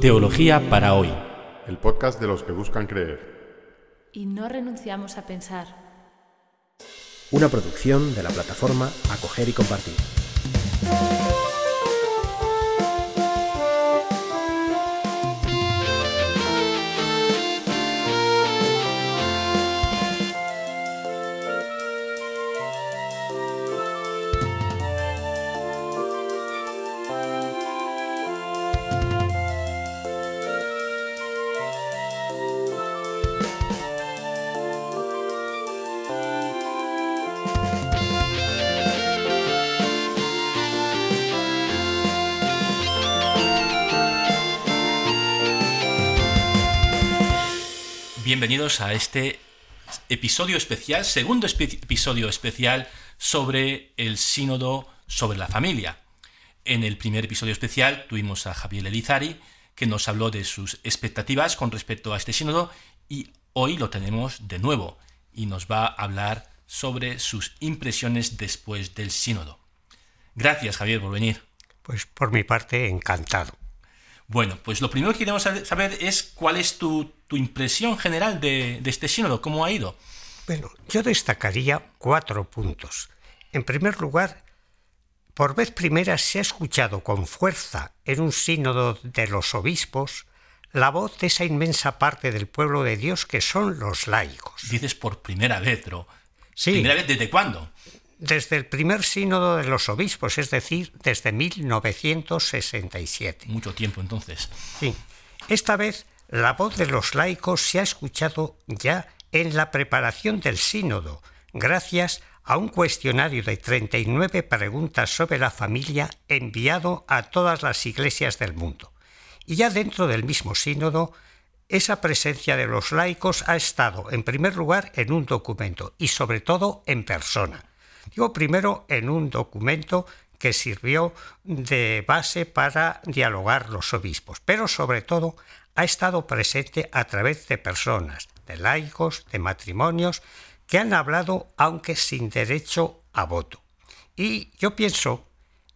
Teología para hoy. El podcast de los que buscan creer. Y no renunciamos a pensar. Una producción de la plataforma Acoger y Compartir. Bienvenidos a este episodio especial, segundo episodio especial sobre el sínodo sobre la familia. En el primer episodio especial tuvimos a Javier Elizari, que nos habló de sus expectativas con respecto a este sínodo, y hoy lo tenemos de nuevo, y nos va a hablar sobre sus impresiones después del sínodo. Gracias, Javier, por venir. Pues por mi parte, encantado. Bueno, pues lo primero que queremos saber es cuál es tu, impresión general de, este sínodo, cómo ha ido. Bueno, yo destacaría cuatro puntos. En primer lugar, por vez primera se ha escuchado con fuerza en un sínodo de los obispos la voz de esa inmensa parte del pueblo de Dios que son los laicos. Dices por primera vez, pero Sí. ¿Primera vez desde cuándo? Desde el primer sínodo de los obispos, es decir, desde 1967. Mucho tiempo entonces. Sí. Esta vez la voz de los laicos se ha escuchado ya en la preparación del sínodo, gracias a un cuestionario de 39 preguntas sobre la familia enviado a todas las iglesias del mundo. Y ya dentro del mismo sínodo, esa presencia de los laicos ha estado, en primer lugar, en un documento y sobre todo en persona. Digo primero en un documento que sirvió de base para dialogar los obispos, pero sobre todo ha estado presente a través de personas, de laicos, de matrimonios, que han hablado aunque sin derecho a voto. Y yo pienso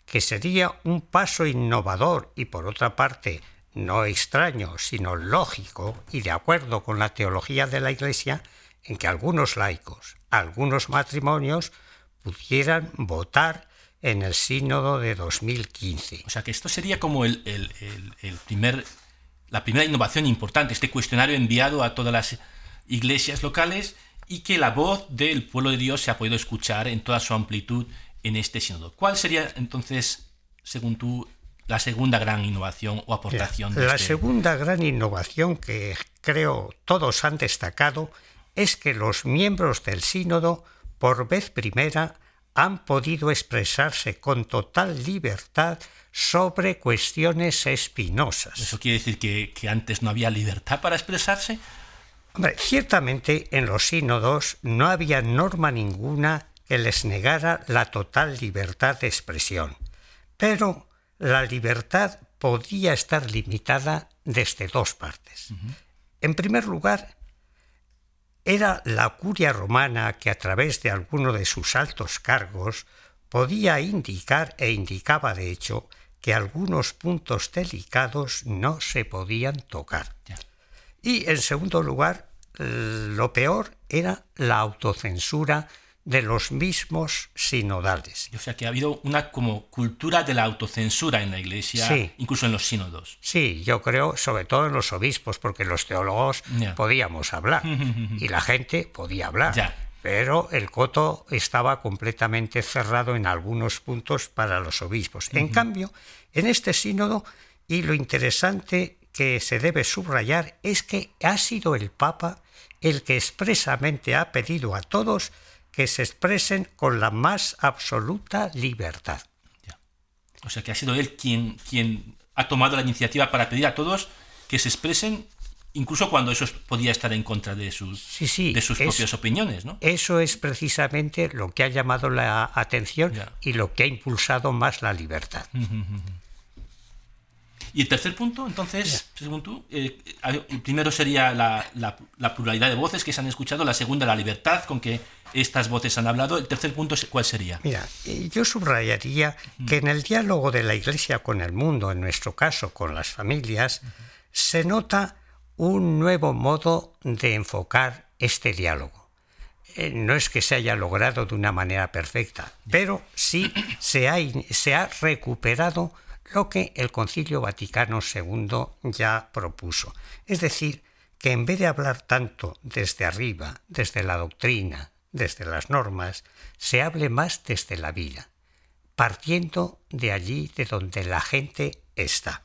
que sería un paso innovador y por otra parte no extraño, sino lógico y de acuerdo con la teología de la Iglesia, en que algunos laicos, algunos matrimonios, pudieran votar en el sínodo de 2015. O sea que esto sería como el, el, el, primer, la primera innovación importante, este cuestionario enviado a todas las iglesias locales y que la voz del pueblo de Dios se ha podido escuchar en toda su amplitud en este sínodo. ¿Cuál sería entonces, según tú, la segunda gran innovación o aportación? De la este... segunda gran innovación que creo todos han destacado es que los miembros del sínodo por vez primera han podido expresarse con total libertad sobre cuestiones espinosas. ¿Eso quiere decir que, que, antes no había libertad para expresarse? Hombre, ciertamente en los sínodos no había norma ninguna que les negara la total libertad de expresión, pero la libertad podía estar limitada desde dos partes. Uh -huh. En primer lugar, era la curia romana que a través de alguno de sus altos cargos podía indicar e indicaba de hecho que algunos puntos delicados no se podían tocar. Y en segundo lugar, lo peor era la autocensura de los mismos sinodales. O sea que ha habido una como cultura de la autocensura en la Iglesia, sí. incluso en los sínodos. Sí, yo creo, sobre todo en los obispos, porque los teólogos podíamos hablar y la gente podía hablar. Ya. Pero el coto estaba completamente cerrado en algunos puntos para los obispos. En cambio, en este sínodo, y lo interesante que se debe subrayar es que ha sido el Papa el que expresamente ha pedido a todos que se expresen con la más absoluta libertad. O sea que ha sido él quien, quien ha tomado la iniciativa para pedir a todos que se expresen, incluso cuando eso podía estar en contra de sus, Sí, sí, de sus es- propias opiniones, ¿no? Eso es precisamente lo que ha llamado la atención Ya. y lo que ha impulsado más la libertad. Y el tercer punto, entonces, según tú, eh, el primero sería la, la, pluralidad de voces que se han escuchado, la segunda la libertad con que estas voces han hablado, el tercer punto, ¿cuál sería? Mira, yo subrayaría que en el diálogo de la Iglesia con el mundo, en nuestro caso con las familias, se nota un nuevo modo de enfocar este diálogo. Eh, no es que se haya logrado de una manera perfecta, pero sí se ha, se ha recuperado lo que el Concilio Vaticano II ya propuso. Es decir, que en vez de hablar tanto desde arriba, desde la doctrina, desde las normas, se hable más desde la vida, partiendo de allí de donde la gente está.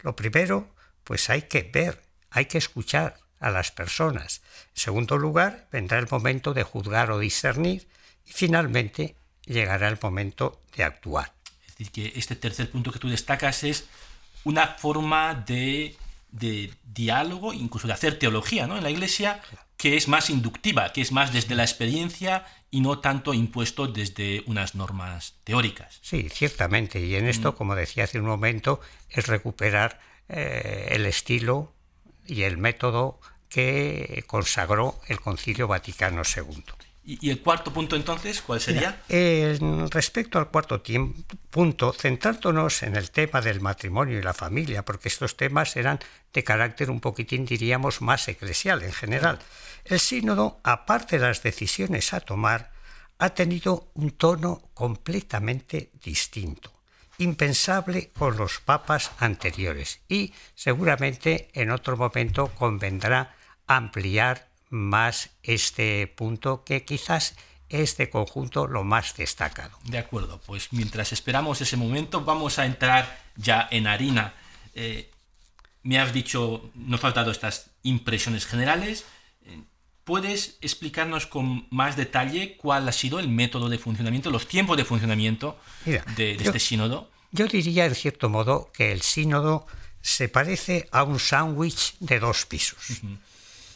Lo primero, pues hay que ver, hay que escuchar a las personas. En segundo lugar, vendrá el momento de juzgar o discernir y finalmente llegará el momento de actuar. Es decir, que este tercer punto que tú destacas es una forma de, diálogo, incluso de hacer teología ¿no? en la iglesia, que es más inductiva, que es más desde la experiencia y no tanto impuesto desde unas normas teóricas. Sí, ciertamente. Y en esto, mm. como decía hace un momento, es recuperar eh, el estilo y el método que consagró el Concilio Vaticano II. ¿Y el cuarto punto entonces cuál sería? respecto al cuarto punto, centrándonos en el tema del matrimonio y la familia, porque estos temas eran de carácter un poquitín, diríamos, más eclesial en general. El sínodo, aparte de las decisiones a tomar, ha tenido un tono completamente distinto impensable con los papas anteriores y seguramente en otro momento convendrá ampliar más este punto que quizás es de conjunto lo más destacado. De acuerdo, pues mientras esperamos ese momento vamos a entrar ya en harina. Eh, me has dicho, nos ha faltado estas impresiones generales. Eh, ¿Puedes explicarnos con más detalle cuál ha sido el método de funcionamiento, los tiempos de funcionamiento de, este sínodo? Yo diría, en cierto modo, que el sínodo se parece a un sándwich de dos pisos.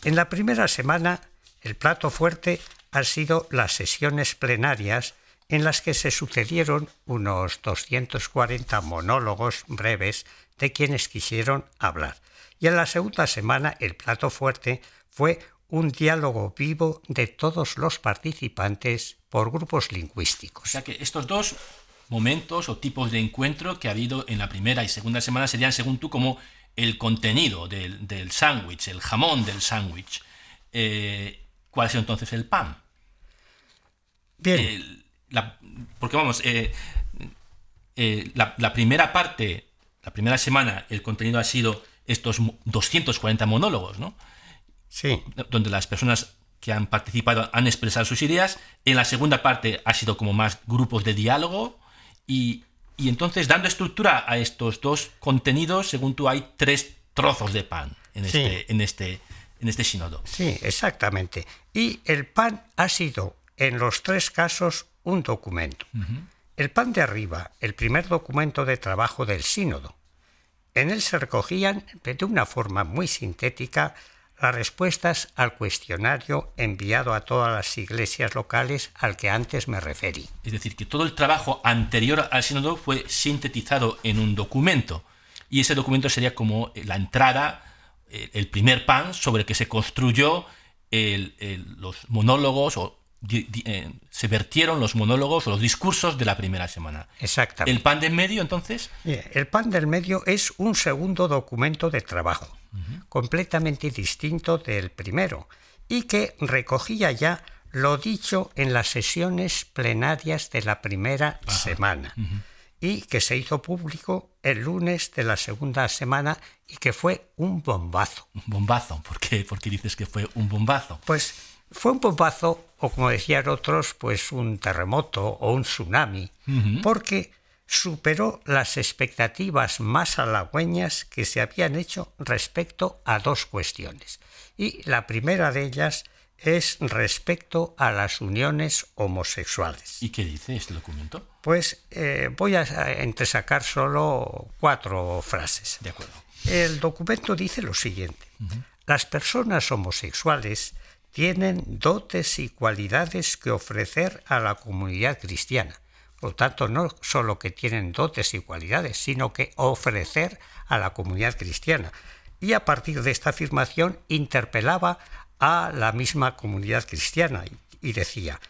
En la primera semana, el plato fuerte han sido las sesiones plenarias en las que se sucedieron unos 240 monólogos breves de quienes quisieron hablar. Y en la segunda semana el plato fuerte fue un diálogo vivo de todos los participantes por grupos lingüísticos. O sea que estos dos momentos o tipos de encuentro que ha habido en la primera y segunda semana serían, según tú, como el contenido del, sándwich, el jamón del sándwich. Eh, ¿Cuál ha sido entonces el pan? Bien. porque vamos, eh, eh, la, la, primera parte, la primera semana, el contenido ha sido estos 240 monólogos, ¿no? Sí. Donde las personas que han participado han expresado sus ideas. En la segunda parte ha sido como más grupos de diálogo y, entonces, dando estructura a estos dos contenidos, según tú, hay tres trozos de pan en este, en este, en este sínodo. Sí, exactamente. Y el pan ha sido, en los tres casos, un documento. El pan de arriba, el primer documento de trabajo del sínodo. En él se recogían, de una forma muy sintética, las respuestas al cuestionario enviado a todas las iglesias locales al que antes me referí. Es decir, que todo el trabajo anterior al sínodo fue sintetizado en un documento y ese documento sería como la entrada, el primer pan sobre el que se construyó los monólogos o eh, se vertieron los monólogos o los discursos de la primera semana. Exactamente. ¿El pan del medio entonces? El pan del medio es un segundo documento de trabajo completamente distinto del primero, y que recogía ya lo dicho en las sesiones plenarias de la primera semana, y que se hizo público el lunes de la segunda semana y que fue un bombazo. ¿Un bombazo? ¿Por qué? ¿Por qué dices que fue un bombazo? Pues fue un bombazo, o como decían otros, pues un terremoto o un tsunami, porque superó las expectativas más halagüeñas que se habían hecho respecto a dos cuestiones. Y la primera de ellas es respecto a las uniones homosexuales. ¿Y qué dice este documento? Pues eh, voy a entresacar solo cuatro frases. De acuerdo. El documento dice lo siguiente. Las personas homosexuales tienen dotes y cualidades que ofrecer a la comunidad cristiana por tanto no solo que tienen dotes y cualidades, sino que ofrecer a la comunidad cristiana. Y a partir de esta afirmación interpelaba a la misma comunidad cristiana y decía,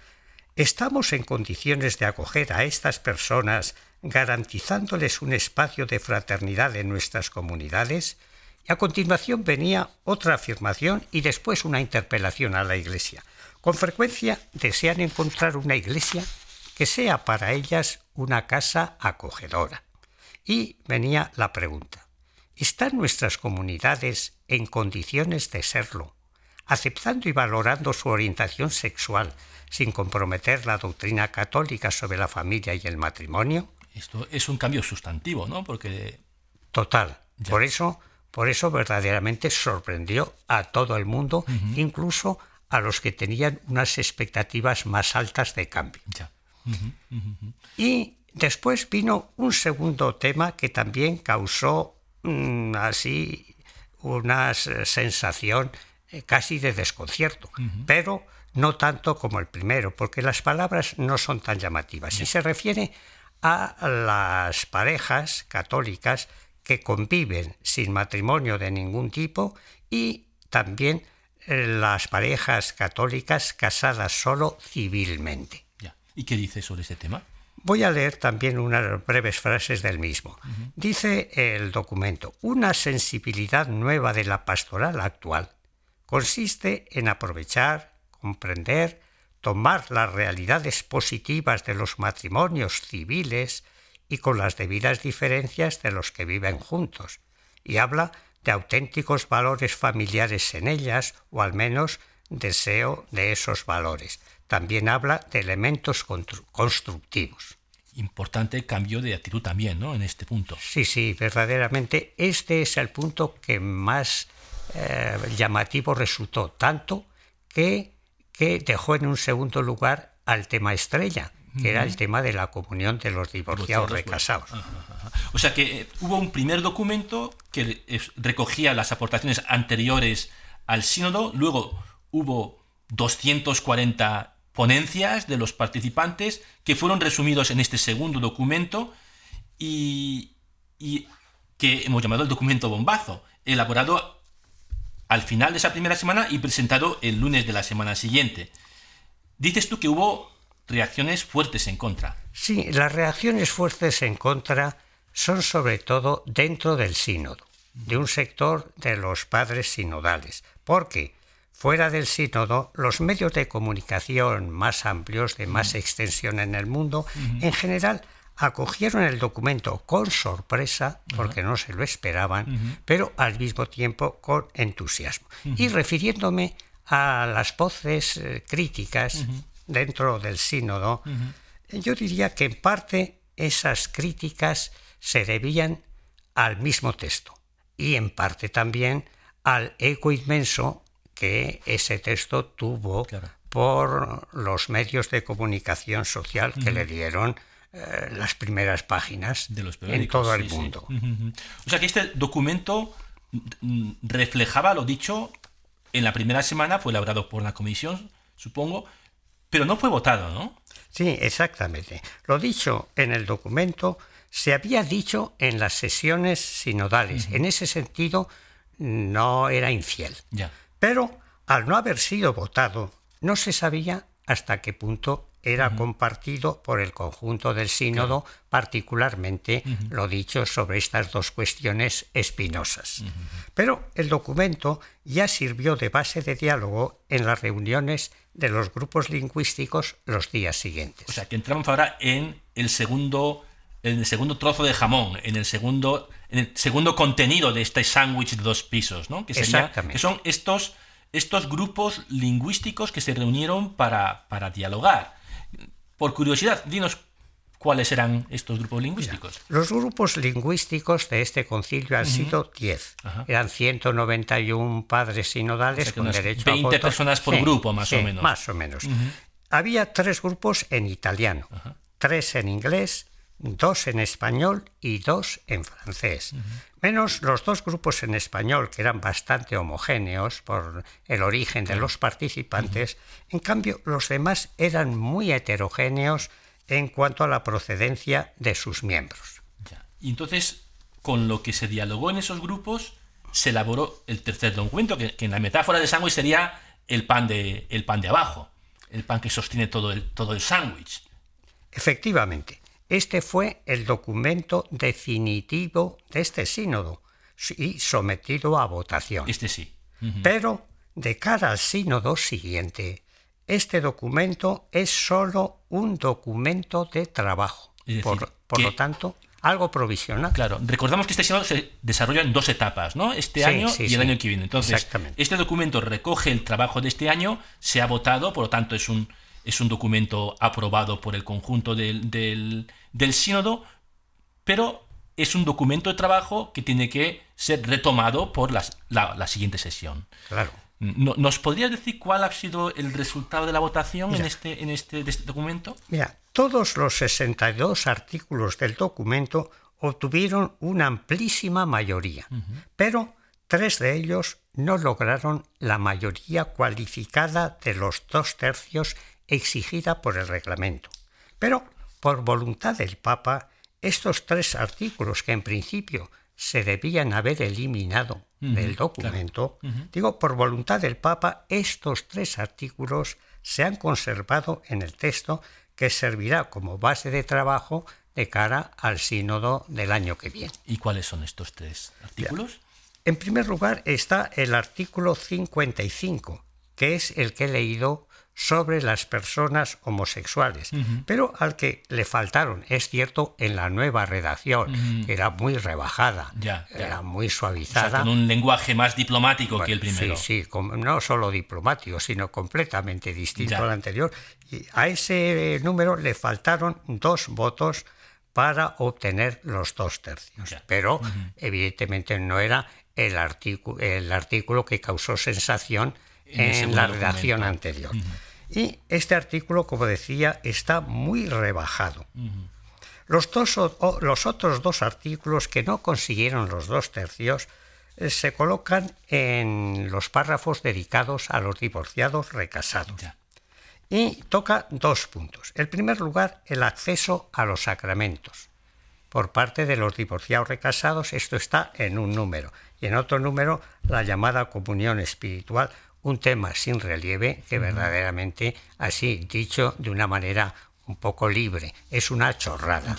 ¿estamos en condiciones de acoger a estas personas garantizándoles un espacio de fraternidad en nuestras comunidades? Y a continuación venía otra afirmación y después una interpelación a la Iglesia. Con frecuencia desean encontrar una iglesia que sea para ellas una casa acogedora. Y venía la pregunta, ¿están nuestras comunidades en condiciones de serlo, aceptando y valorando su orientación sexual sin comprometer la doctrina católica sobre la familia y el matrimonio? Esto es un cambio sustantivo, ¿no? Porque... Total. Por eso por eso verdaderamente sorprendió a todo el mundo, incluso a los que tenían unas expectativas más altas de cambio. Y después vino un segundo tema que también causó mm, así una sensación eh, casi de desconcierto, pero no tanto como el primero, porque las palabras no son tan llamativas. Y se refiere a las parejas católicas que conviven sin matrimonio de ningún tipo y también eh, las parejas católicas casadas solo civilmente. ¿Y qué dice sobre ese tema? Voy a leer también unas breves frases del mismo. Dice el documento, una sensibilidad nueva de la pastoral actual consiste en aprovechar, comprender, tomar las realidades positivas de los matrimonios civiles y con las debidas diferencias de los que viven juntos, y habla de auténticos valores familiares en ellas, o al menos deseo de esos valores. También habla de elementos constructivos. Importante cambio de actitud también, ¿no? En este punto. Sí, sí, verdaderamente este es el punto que más eh, llamativo resultó, tanto que, que dejó en un segundo lugar al tema estrella, que era el tema de la comunión de los divorciados recasados. O sea que eh, hubo un primer documento que recogía las aportaciones anteriores al sínodo, luego hubo 240 ponencias de los participantes que fueron resumidos en este segundo documento y, que hemos llamado el documento bombazo, elaborado al final de esa primera semana y presentado el lunes de la semana siguiente. Dices tú que hubo reacciones fuertes en contra. Sí, las reacciones fuertes en contra son sobre todo dentro del sínodo, de un sector de los padres sinodales, porque fuera del sínodo los medios de comunicación más amplios, de más extensión en el mundo, en general acogieron el documento con sorpresa, porque no se lo esperaban, pero al mismo tiempo con entusiasmo. Y refiriéndome a las voces eh, críticas dentro del sínodo, yo diría que en parte esas críticas se debían al mismo texto y en parte también al eco inmenso que ese texto tuvo por los medios de comunicación social que le dieron eh, las primeras páginas de los en todo el mundo. O sea que este documento mm, reflejaba lo dicho en la primera semana, fue elaborado por la comisión, supongo, pero no fue votado, ¿no? Sí, exactamente. Lo dicho en el documento se había dicho en las sesiones sinodales. En ese sentido, no era infiel. Ya. Pero al no haber sido votado, no se sabía hasta qué punto era compartido por el conjunto del sínodo, particularmente lo dicho sobre estas dos cuestiones espinosas. Pero el documento ya sirvió de base de diálogo en las reuniones de los grupos lingüísticos los días siguientes. O sea, que entramos ahora en el segundo, en el segundo trozo de jamón, en el segundo, en el segundo contenido de este sándwich de dos pisos, ¿no? Que, sería, que son estos, estos grupos lingüísticos que se reunieron para, para dialogar. Por curiosidad, dinos cuáles eran estos grupos lingüísticos. los grupos lingüísticos de este concilio han sido 10. Eran 191 padres sinodales con derecho 20 a voto. personas por grupo, más o menos. Más o menos. Había tres grupos en italiano, tres en inglés, dos en español y dos en francés. Menos los dos grupos en español, que eran bastante homogéneos por el origen de los participantes. En cambio, los demás eran muy heterogéneos en cuanto a la procedencia de sus miembros. Ya. Y entonces, con lo que se dialogó en esos grupos, se elaboró el tercer documento, que, que en la metáfora de sándwich sería el pan de, el pan de abajo, el pan que sostiene todo el, todo el sándwich. Efectivamente, este fue el documento definitivo de este sínodo y sometido a votación. Este sí. Pero, de cara al sínodo siguiente, este documento es sólo un documento de trabajo. Decir, por por que- lo tanto, algo provisional. Claro, recordamos que este sínodo se desarrolla en dos etapas, ¿no? Este Sí, año sí, y el sí. año que viene. Entonces, Exactamente. este documento recoge el trabajo de este año, se ha votado, por lo tanto es un, es un documento aprobado por el conjunto del, del, del sínodo, pero es un documento de trabajo que tiene que ser retomado por las- la, la siguiente sesión. Claro. No- ¿Nos podrías decir cuál ha sido el resultado de la votación en este, en este, de este documento? Mira, todos los 62 artículos del documento obtuvieron una amplísima mayoría, pero tres de ellos no lograron la mayoría cualificada de los dos tercios exigida por el reglamento. Pero, por voluntad del Papa, estos tres artículos que en principio se debían haber eliminado del documento, digo, por voluntad del Papa, estos tres artículos se han conservado en el texto que servirá como base de trabajo de cara al sínodo del año que viene. ¿Y cuáles son estos tres artículos? En primer lugar está el artículo 55, que es el que he leído sobre las personas homosexuales, pero al que le faltaron, es cierto, en la nueva redacción, que era muy rebajada, Ya, ya. era muy O sea, suavizada. con un lenguaje más diplomático que el primero. Sí, sí, no solo diplomático, sino completamente distinto Ya. al anterior. Y a ese eh, número le faltaron dos votos para obtener los dos tercios. Pero evidentemente no era el artículo que causó sensación En la redacción anterior. Y este artículo, como decía, está muy rebajado. Los, dos, o- los otros dos artículos que no consiguieron los dos tercios eh, se colocan en los párrafos dedicados a los divorciados recasados. Ya. Y toca dos puntos. En primer lugar, el acceso a los sacramentos. Por parte de los divorciados recasados, esto está en un número. Y en otro número, la llamada comunión espiritual, un tema sin relieve que verdaderamente, así dicho de una manera un poco libre, es una chorrada.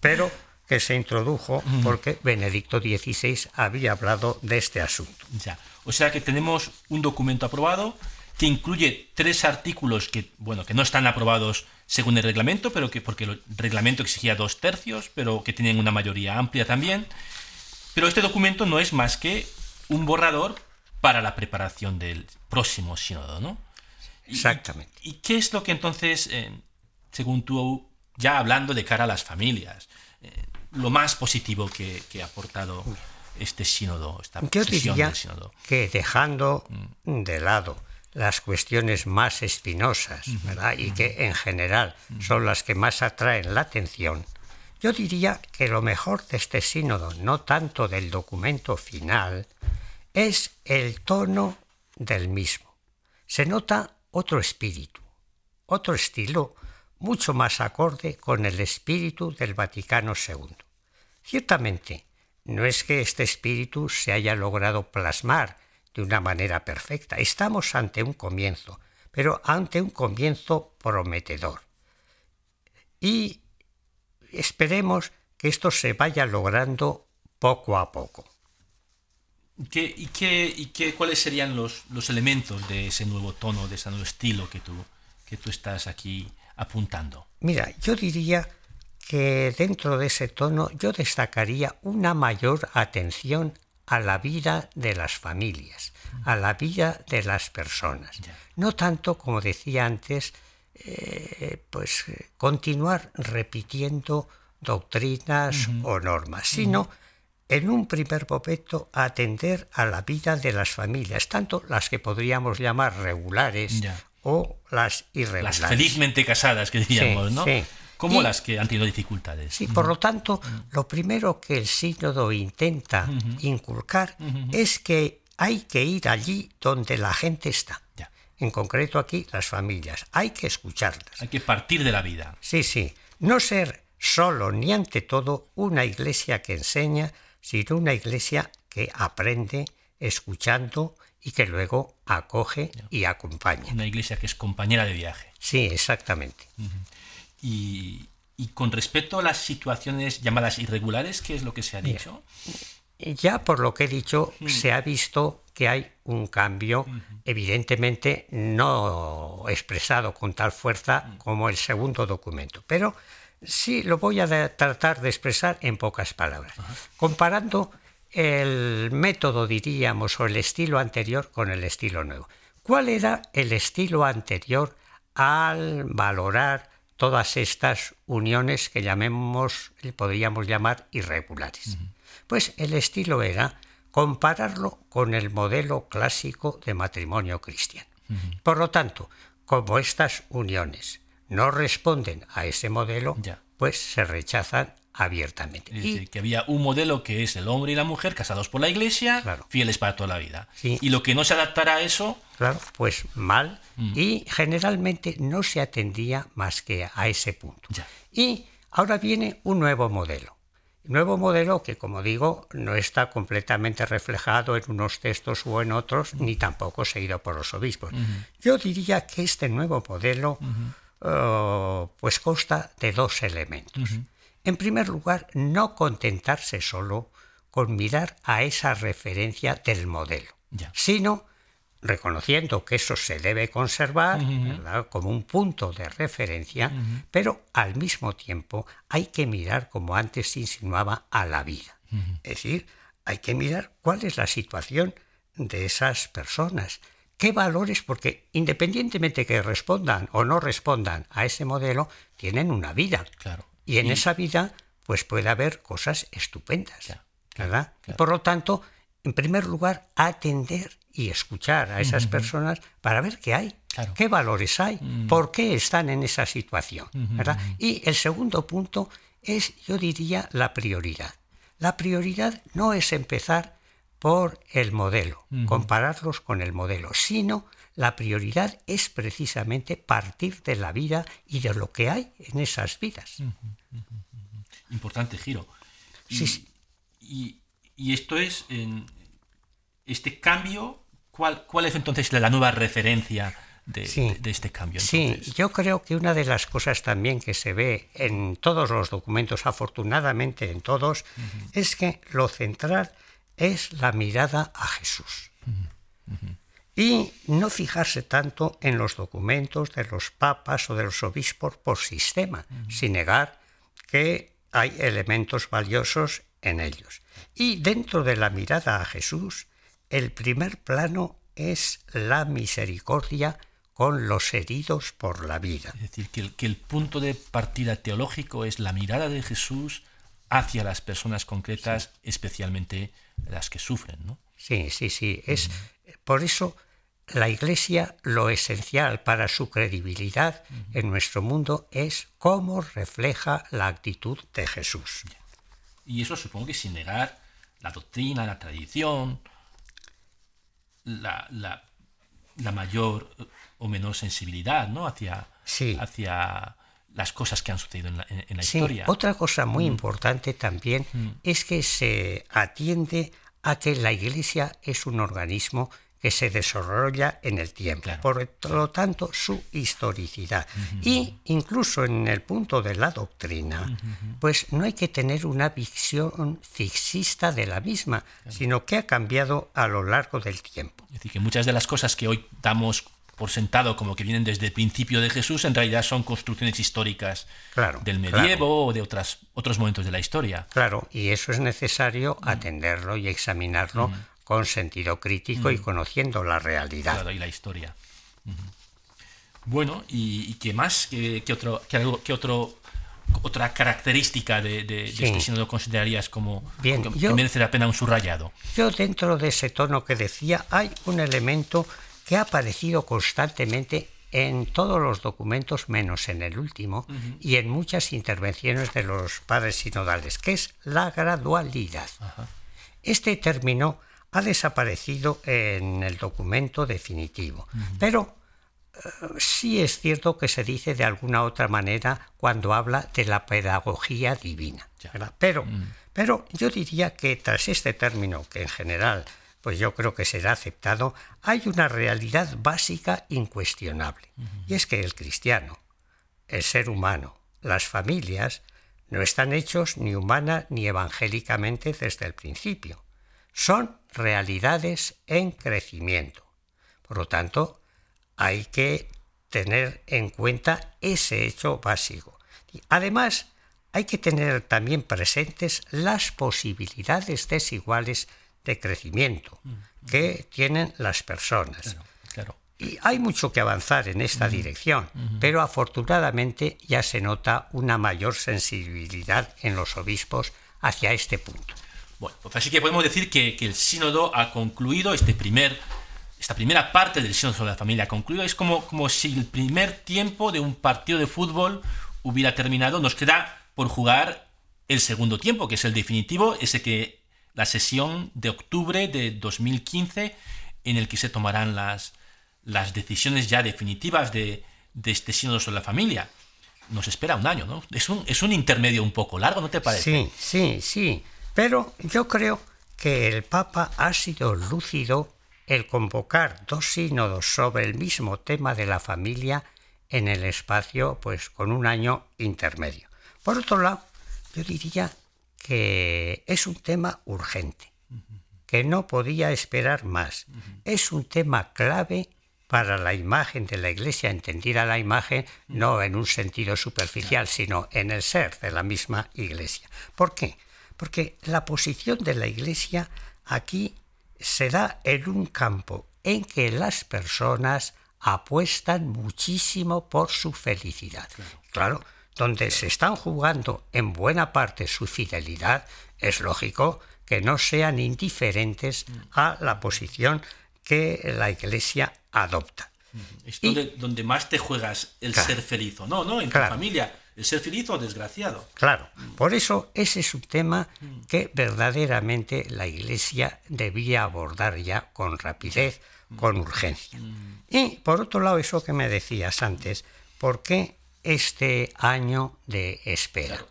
Pero que se introdujo porque Benedicto XVI había hablado de este asunto. Ya. O sea que tenemos un documento aprobado que incluye tres artículos que, bueno, que no están aprobados según el reglamento, pero que porque el reglamento exigía dos tercios, pero que tienen una mayoría amplia también. Pero este documento no es más que un borrador para la preparación del próximo sínodo, ¿no? Exactamente. ¿Y qué es lo que entonces, eh, según tú, ya hablando de cara a las familias, eh, lo más positivo que, que ha aportado este sínodo, esta Yo sesión diría del sínodo? que dejando de lado las cuestiones más espinosas, ¿verdad? Y que en general son las que más atraen la atención, yo diría que lo mejor de este sínodo, no tanto del documento final, es el tono del mismo. Se nota otro espíritu, otro estilo mucho más acorde con el espíritu del Vaticano II. Ciertamente, no es que este espíritu se haya logrado plasmar de una manera perfecta. Estamos ante un comienzo, pero ante un comienzo prometedor. Y esperemos que esto se vaya logrando poco a poco. ¿Qué, y, qué, y qué, cuáles serían los, los elementos de ese nuevo tono, de ese nuevo estilo que tú, que tú estás aquí apuntando? Mira, yo diría que dentro de ese tono yo destacaría una mayor atención a la vida de las familias, a la vida de las personas. No tanto, como decía antes, eh, pues continuar repitiendo doctrinas o normas, sino en un primer momento atender a la vida de las familias, tanto las que podríamos llamar regulares Ya. o las irregulares. Las felizmente casadas, que diríamos, Sí, ¿no? sí. Como Y- las que han tenido dificultades. Sí, por lo tanto, lo primero que el sínodo intenta inculcar es que hay que ir allí donde la gente está. Ya. en concreto aquí las familias. Hay que escucharlas. Hay que partir de la vida. Sí, sí. No ser solo ni ante todo una iglesia que enseña, sino una iglesia que aprende escuchando y que luego acoge y acompaña. Una iglesia que es compañera de viaje. Sí, exactamente. y, y, con respecto a las situaciones llamadas irregulares, ¿qué es lo que se ha dicho? Ya por lo que he dicho, se ha visto que hay un cambio, evidentemente no expresado con tal fuerza como el segundo documento, pero sí lo voy a tratar de expresar en pocas palabras, comparando el método, diríamos, o el estilo anterior con el estilo nuevo. ¿Cuál era el estilo anterior al valorar todas estas uniones que llamemos, podríamos llamar irregulares? Pues el estilo era compararlo con el modelo clásico de matrimonio cristiano. Por lo tanto, como estas uniones no responden a ese modelo, pues se rechazan abiertamente. y, que había un modelo que es el hombre y la mujer casados por la iglesia, fieles para toda la vida. Y lo que no se adaptara a eso... Claro, pues mal. Mm. Y generalmente no se atendía más que a ese punto. Y ahora viene un nuevo modelo. Nuevo modelo que, como digo, no está completamente reflejado en unos textos o en otros, ni tampoco seguido por los obispos. Yo diría que este nuevo modelo oh, pues consta de dos elementos. En primer lugar, no contentarse solo con mirar a esa referencia del modelo, sino reconociendo que eso se debe conservar como un punto de referencia, pero al mismo tiempo hay que mirar, como antes insinuaba, a la vida. Es decir, hay que mirar cuál es la situación de esas personas, qué valores, porque independientemente que respondan o no respondan a ese modelo, tienen una vida. Claro. Y en esa vida, pues puede haber cosas estupendas. ¿Verdad? Por lo tanto, en primer lugar, atender y escuchar a esas personas para ver qué hay, qué valores hay, mm. por qué están en esa situación. ¿verdad? Y el segundo punto es, yo diría, la prioridad. La prioridad no es empezar por el modelo, compararlos con el modelo, sino la prioridad es precisamente partir de la vida y de lo que hay en esas vidas. Importante giro. sí, y, y esto es, en este cambio, ¿cuál, ¿cuál es entonces la nueva referencia de, de, este cambio? Sí, yo creo que una de las cosas también que se ve en todos los documentos, afortunadamente en todos, es que lo central es la mirada a Jesús. Y no fijarse tanto en los documentos de los papas o de los obispos por sistema, sin negar que hay elementos valiosos en ellos. Y dentro de la mirada a Jesús, el primer plano es la misericordia con los heridos por la vida. Es decir, que el, que el punto de partida teológico es la mirada de Jesús hacia las personas concretas, especialmente las que sufren, ¿no? Sí, sí, sí. Es por eso la Iglesia lo esencial para su credibilidad en nuestro mundo es cómo refleja la actitud de Jesús. Y eso supongo que sin negar la doctrina, la tradición, la, la, mayor o menor sensibilidad ¿no? hacia, hacia las cosas que han sucedido en la, en, sí. historia. Otra cosa muy mm. importante también mm. es que se atiende a que la Iglesia es un organismo que se desarrolla en el tiempo. Por lo tanto, su historicidad. Y incluso en el punto de la doctrina, pues no hay que tener una visión fixista de la misma, sino que ha cambiado a lo largo del tiempo. Es decir, que muchas de las cosas que hoy damos por sentado como que vienen desde el principio de Jesús, en realidad son construcciones históricas del medievo o de otras, otros momentos de la historia. Claro, y eso es necesario atenderlo y examinarlo con sentido crítico y conociendo la realidad. y la historia. Bueno, ¿y, qué más? ¿Qué, otro, qué, otro, otra característica de, de, este sínodo considerarías como que, merece la pena un subrayado? Yo dentro de ese tono que decía hay un elemento que ha aparecido constantemente en todos los documentos menos en el último y en muchas intervenciones de los padres sinodales, que es la gradualidad. Este término ha desaparecido en el documento definitivo. Pero sí es cierto que se dice de alguna otra manera cuando habla de la pedagogía divina. Pero, mm. pero yo diría que tras este término, que en general pues yo creo que será aceptado, hay una realidad básica incuestionable. Y es que el cristiano, el ser humano, las familias, no están hechos ni humana ni evangélicamente desde el principio. Son realidades en crecimiento. Por lo tanto, hay que tener en cuenta ese hecho básico. Además, hay que tener también presentes las posibilidades desiguales de crecimiento mm. que tienen las personas. Y hay mucho que avanzar en esta mm. dirección, mm-hmm. pero afortunadamente ya se nota una mayor sensibilidad en los obispos hacia este punto. Bueno, pues así que podemos decir que, que el sínodo ha concluido este primer esta primera parte del Sínodo sobre la Familia concluido es como, como si el primer tiempo de un partido de fútbol hubiera terminado. Nos queda por jugar el segundo tiempo, que es el definitivo, ese que la sesión de octubre de 2015, en el que se tomarán las, las decisiones ya definitivas de, de este Sínodo sobre la Familia. Nos espera un año, ¿no? Es un, es un intermedio un poco largo, ¿no te parece? Sí, sí, sí. Pero yo creo que el Papa ha sido lúcido el convocar dos sínodos sobre el mismo tema de la familia en el espacio, pues con un año intermedio. Por otro lado, yo diría que es un tema urgente, que no podía esperar más. Es un tema clave para la imagen de la Iglesia, entendida la imagen no en un sentido superficial, sino en el ser de la misma Iglesia. ¿Por qué? Porque la posición de la Iglesia aquí se da en un campo en que las personas apuestan muchísimo por su felicidad. Claro. Donde se están jugando en buena parte su fidelidad, es lógico que no sean indiferentes a la posición que la Iglesia adopta. Es donde, más te juegas el ser feliz o no, ¿no? En tu familia el ser feliz o desgraciado. Claro, por eso ese es un tema que verdaderamente la Iglesia debía abordar ya con rapidez, con urgencia. Y por otro lado, eso que me decías antes, ¿por qué este año de espera?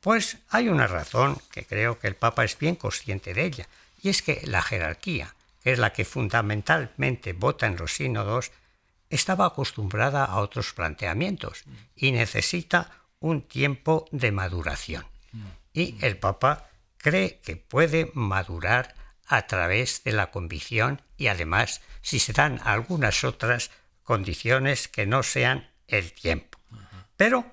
Pues hay una razón que creo que el Papa es bien consciente de ella, y es que la jerarquía, que es la que fundamentalmente vota en los sínodos, estaba acostumbrada a otros planteamientos y necesita un tiempo de maduración. Y el Papa cree que puede madurar a través de la convicción y además si se dan algunas otras condiciones que no sean el tiempo. Pero,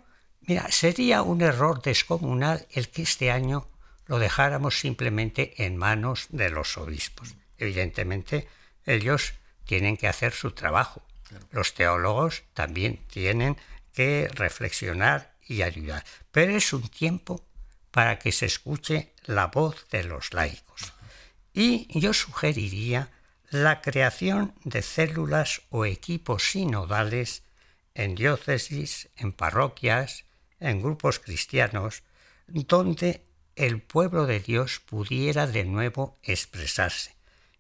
mira, sería un error descomunal el que este año lo dejáramos simplemente en manos de los obispos. Evidentemente, ellos tienen que hacer su trabajo. Los teólogos también tienen que reflexionar y ayudar. Pero es un tiempo para que se escuche la voz de los laicos. Y yo sugeriría la creación de células o equipos sinodales en diócesis, en parroquias, en grupos cristianos, donde el pueblo de Dios pudiera de nuevo expresarse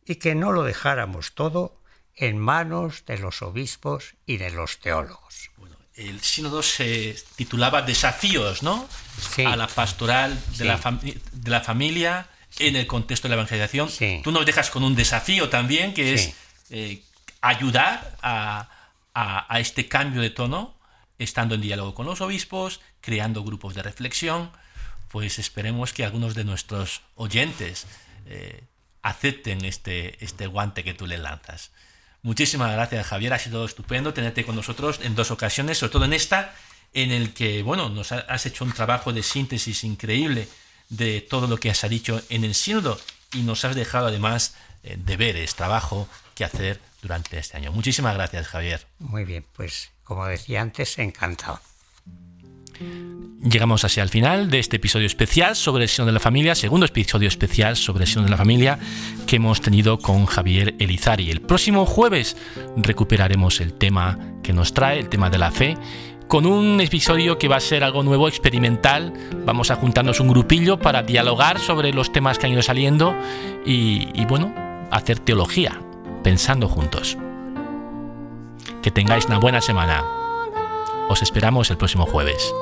y que no lo dejáramos todo en manos de los obispos y de los teólogos. El sínodo se titulaba Desafíos, ¿no? A la pastoral de, la de, la familia en el contexto de la evangelización. Tú nos dejas con un desafío también, que es eh, ayudar a, a, este cambio de tono, estando en diálogo con los obispos, creando grupos de reflexión. Pues esperemos que algunos de nuestros oyentes eh, acepten este, este guante que tú le lanzas. Muchísimas gracias, Javier. Ha sido estupendo tenerte con nosotros en dos ocasiones, sobre todo en esta, en el que, bueno, nos has hecho un trabajo de síntesis increíble de todo lo que has dicho en el sínodo y nos has dejado además eh, deberes, trabajo que hacer durante este año. Muchísimas gracias, Javier. Muy bien, pues como decía antes, encantado. Llegamos así al final de este episodio especial sobre el seno de la familia, segundo episodio especial sobre el seno de la familia que hemos tenido con Javier Elizari. El próximo jueves recuperaremos el tema que nos trae, el tema de la fe, con un episodio que va a ser algo nuevo, experimental. Vamos a juntarnos un grupillo para dialogar sobre los temas que han ido saliendo y, bueno, hacer teología, pensando juntos. Que tengáis una buena semana. Os esperamos el próximo jueves.